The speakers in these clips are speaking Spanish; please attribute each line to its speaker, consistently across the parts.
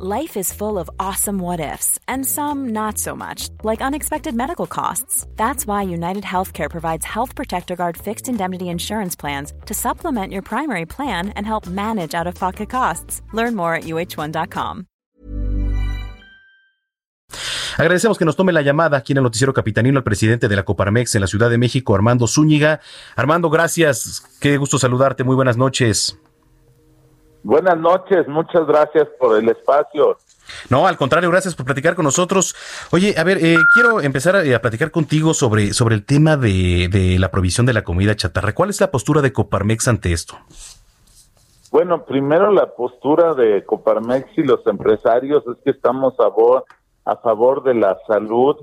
Speaker 1: Life is full of awesome what ifs, and some not so much, like unexpected medical costs. That's why United Healthcare provides Health Protector Guard fixed indemnity insurance plans to supplement your primary plan and help manage out of pocket costs. Learn more at uh1.com.
Speaker 2: Agradecemos que nos tome la llamada aquí en el Noticiero Capitanino al presidente de la Coparmex en la Ciudad de México, Armando Zúñiga. Armando, gracias. Qué gusto saludarte. Muy buenas noches.
Speaker 3: Buenas noches, muchas gracias por el espacio.
Speaker 2: No, al contrario, gracias por platicar con nosotros. Oye, a ver, eh, quiero empezar a, a, platicar contigo sobre, sobre el tema de, de, la provisión de la comida chatarra. ¿Cuál es la postura de Coparmex ante esto?
Speaker 3: Bueno, primero la postura de Coparmex y los empresarios es que estamos a favor, a favor de la salud.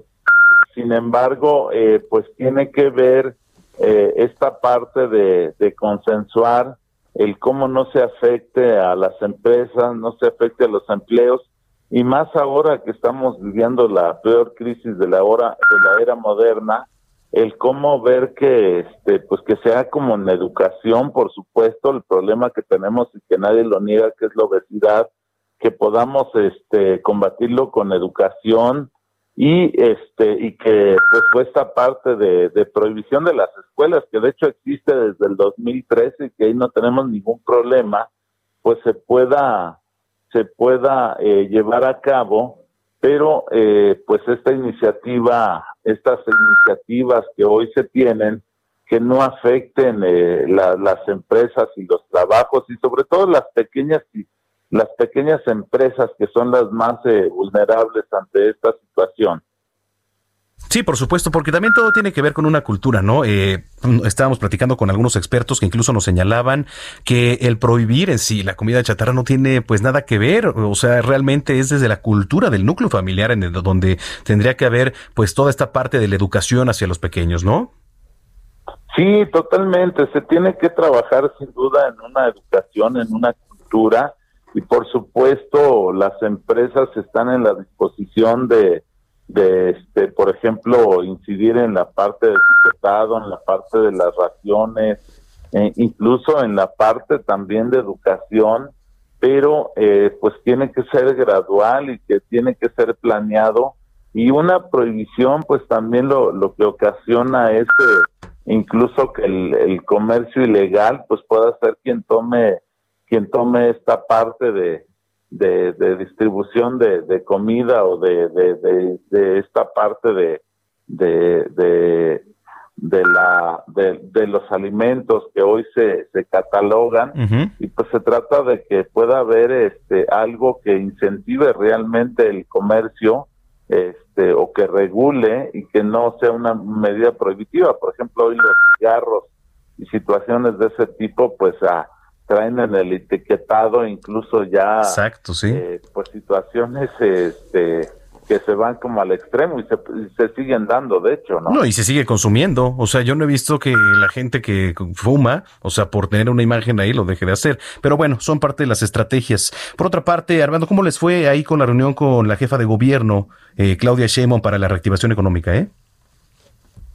Speaker 3: Sin embargo, eh, pues tiene que ver eh, esta parte de, de consensuar el cómo no se afecte a las empresas, no se afecte a los empleos y más ahora que estamos viviendo la peor crisis de la hora de la era moderna, el cómo ver que este pues que sea como en educación, por supuesto, el problema que tenemos y que nadie lo niega que es la obesidad, que podamos este combatirlo con educación, y este y que pues fue esta parte de, prohibición de las escuelas que de hecho existe desde el 2013 y que ahí no tenemos ningún problema pues se pueda se pueda eh, llevar a cabo pero eh, pues esta iniciativa estas iniciativas que hoy se tienen que no afecten eh, la, las empresas y los trabajos y sobre todo las pequeñas y las pequeñas empresas que son las más eh, vulnerables ante esta situación.
Speaker 2: Sí, por supuesto, porque también todo tiene que ver con una cultura, ¿no? Eh, estábamos platicando con algunos expertos que incluso nos señalaban que el prohibir en sí la comida chatarra no tiene pues nada que ver, o sea, realmente es desde la cultura del núcleo familiar en el, donde tendría que haber pues toda esta parte de la educación hacia los pequeños, ¿no?
Speaker 3: Sí, totalmente, se tiene que trabajar sin duda en una educación, en una cultura y por supuesto las empresas están en la disposición de, de este, por ejemplo, incidir en la parte del etiquetado, en la parte de las raciones, e incluso en la parte también de educación, pero eh, pues tiene que ser gradual y que tiene que ser planeado. Y una prohibición pues también lo, lo que ocasiona es eh, incluso que el, el comercio ilegal pues pueda ser quien tome quien tome esta parte de, de, de distribución de, de, comida o de, de esta parte de, de, de, la, de, los alimentos que hoy se, se catalogan y pues se trata de que pueda haber este algo que incentive realmente el comercio este o que regule y que no sea una medida prohibitiva. Por ejemplo hoy los cigarros y situaciones de ese tipo pues a traen en el etiquetado incluso ya
Speaker 2: Exacto, sí.
Speaker 3: Eh, pues situaciones este que se van como al extremo y se, y se, siguen dando, de hecho, ¿no?
Speaker 2: No, y se sigue consumiendo. O sea, yo no he visto que la gente que fuma, o sea, por tener una imagen ahí, lo deje de hacer. Pero bueno, son parte de las estrategias. Por otra parte, Armando, ¿cómo les fue ahí con la reunión con la jefa de gobierno, eh, Claudia Sheinbaum, para la reactivación económica, eh?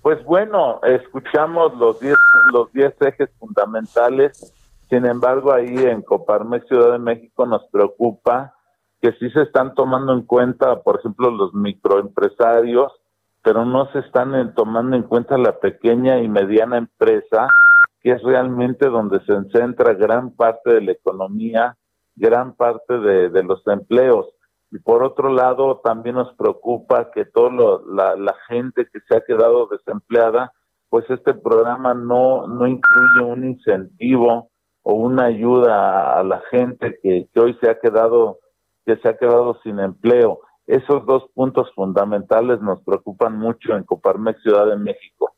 Speaker 3: Pues bueno, escuchamos los 10 los diez ejes fundamentales sin embargo, ahí en Coparmex Ciudad de México nos preocupa que sí se están tomando en cuenta, por ejemplo, los microempresarios, pero no se están tomando en cuenta la pequeña y mediana empresa, que es realmente donde se centra gran parte de la economía, gran parte de, los empleos. Y por otro lado, también nos preocupa que toda la, la gente que se ha quedado desempleada, pues este programa no, no incluye un incentivo o una ayuda a la gente que, que hoy se ha quedado que se ha quedado sin empleo. Esos dos puntos fundamentales nos preocupan mucho en Coparmex Ciudad de México.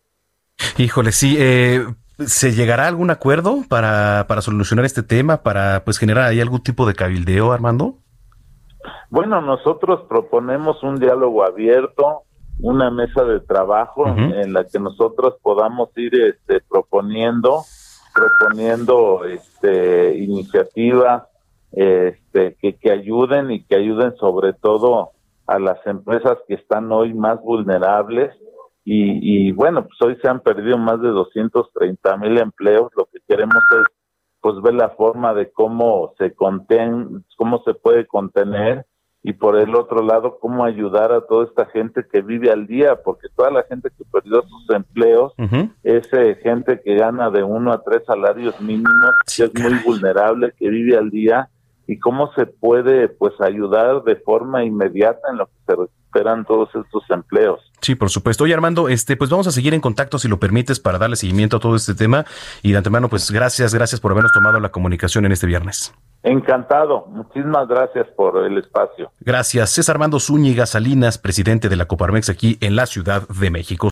Speaker 2: Híjole, sí, eh, ¿se llegará a algún acuerdo para, para solucionar este tema, para pues generar ahí algún tipo de cabildeo, Armando?
Speaker 3: Bueno, nosotros proponemos un diálogo abierto, una mesa de trabajo uh -huh. en la que nosotros podamos ir este, proponiendo proponiendo este, iniciativas este, que, que ayuden y que ayuden sobre todo a las empresas que están hoy más vulnerables. Y, y bueno, pues hoy se han perdido más de 230 mil empleos, lo que queremos es pues ver la forma de cómo se conten, cómo se puede contener y por el otro lado, cómo ayudar a toda esta gente que vive al día, porque toda la gente que perdió sus empleos es eh, gente que gana de uno a tres salarios mínimos, que es muy vulnerable, que vive al día, y cómo se puede pues ayudar de forma inmediata en lo que se recuperan todos estos empleos.
Speaker 2: Sí, por supuesto. Oye, Armando, este, pues vamos a seguir en contacto, si lo permites, para darle seguimiento a todo este tema. Y de antemano, pues gracias, gracias por habernos tomado la comunicación en este viernes.
Speaker 3: Encantado. Muchísimas gracias por el espacio.
Speaker 2: Gracias. Es Armando Zúñiga Salinas, presidente de la Coparmex aquí en la Ciudad de México.